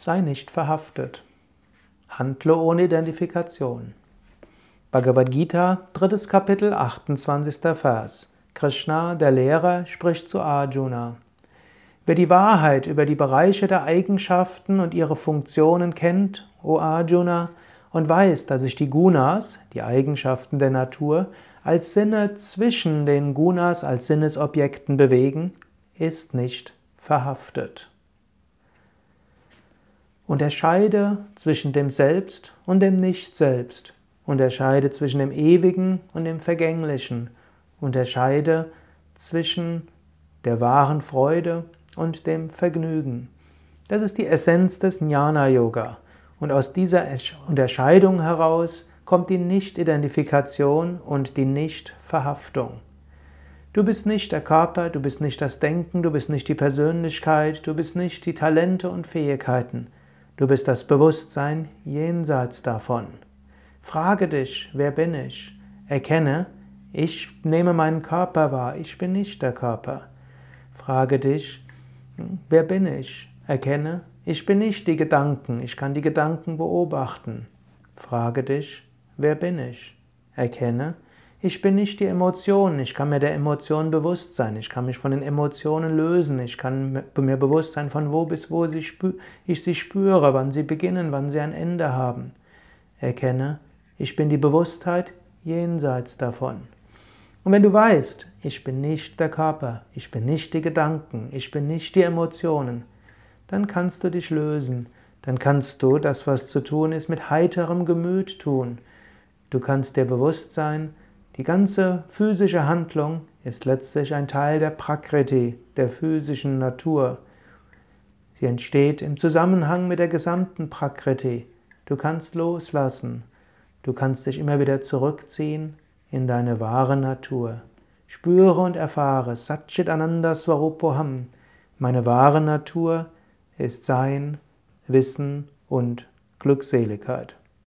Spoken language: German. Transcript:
Sei nicht verhaftet. Handle ohne Identifikation. Bhagavad Gita, drittes Kapitel, 28. Vers. Krishna, der Lehrer, spricht zu Arjuna. Wer die Wahrheit über die Bereiche der Eigenschaften und ihre Funktionen kennt, o Arjuna, und weiß, dass sich die Gunas, die Eigenschaften der Natur, als Sinne zwischen den Gunas als Sinnesobjekten bewegen, ist nicht verhaftet. Unterscheide zwischen dem Selbst und dem Nicht-Selbst. Unterscheide zwischen dem Ewigen und dem Vergänglichen. Unterscheide zwischen der wahren Freude und dem Vergnügen. Das ist die Essenz des Jnana-Yoga. Und aus dieser Unterscheidung heraus kommt die Nicht-Identifikation und die Nicht-Verhaftung. Du bist nicht der Körper, du bist nicht das Denken, du bist nicht die Persönlichkeit, du bist nicht die Talente und Fähigkeiten. Du bist das Bewusstsein jenseits davon. Frage dich, wer bin ich? Erkenne, ich nehme meinen Körper wahr, ich bin nicht der Körper. Frage dich, wer bin ich? Erkenne, ich bin nicht die Gedanken, ich kann die Gedanken beobachten. Frage dich, wer bin ich? Erkenne, ich bin nicht die Emotionen, ich kann mir der Emotionen bewusst sein, ich kann mich von den Emotionen lösen, ich kann mir bewusst sein, von wo bis wo ich sie spüre, wann sie beginnen, wann sie ein Ende haben. Erkenne, ich bin die Bewusstheit jenseits davon. Und wenn du weißt, ich bin nicht der Körper, ich bin nicht die Gedanken, ich bin nicht die Emotionen, dann kannst du dich lösen, dann kannst du das, was zu tun ist, mit heiterem Gemüt tun. Du kannst dir bewusst sein, die ganze physische Handlung ist letztlich ein Teil der Prakriti, der physischen Natur. Sie entsteht im Zusammenhang mit der gesamten Prakriti. Du kannst loslassen. Du kannst dich immer wieder zurückziehen in deine wahre Natur. Spüre und erfahre Satchit Ananda Swarupoham. Meine wahre Natur ist Sein, Wissen und Glückseligkeit.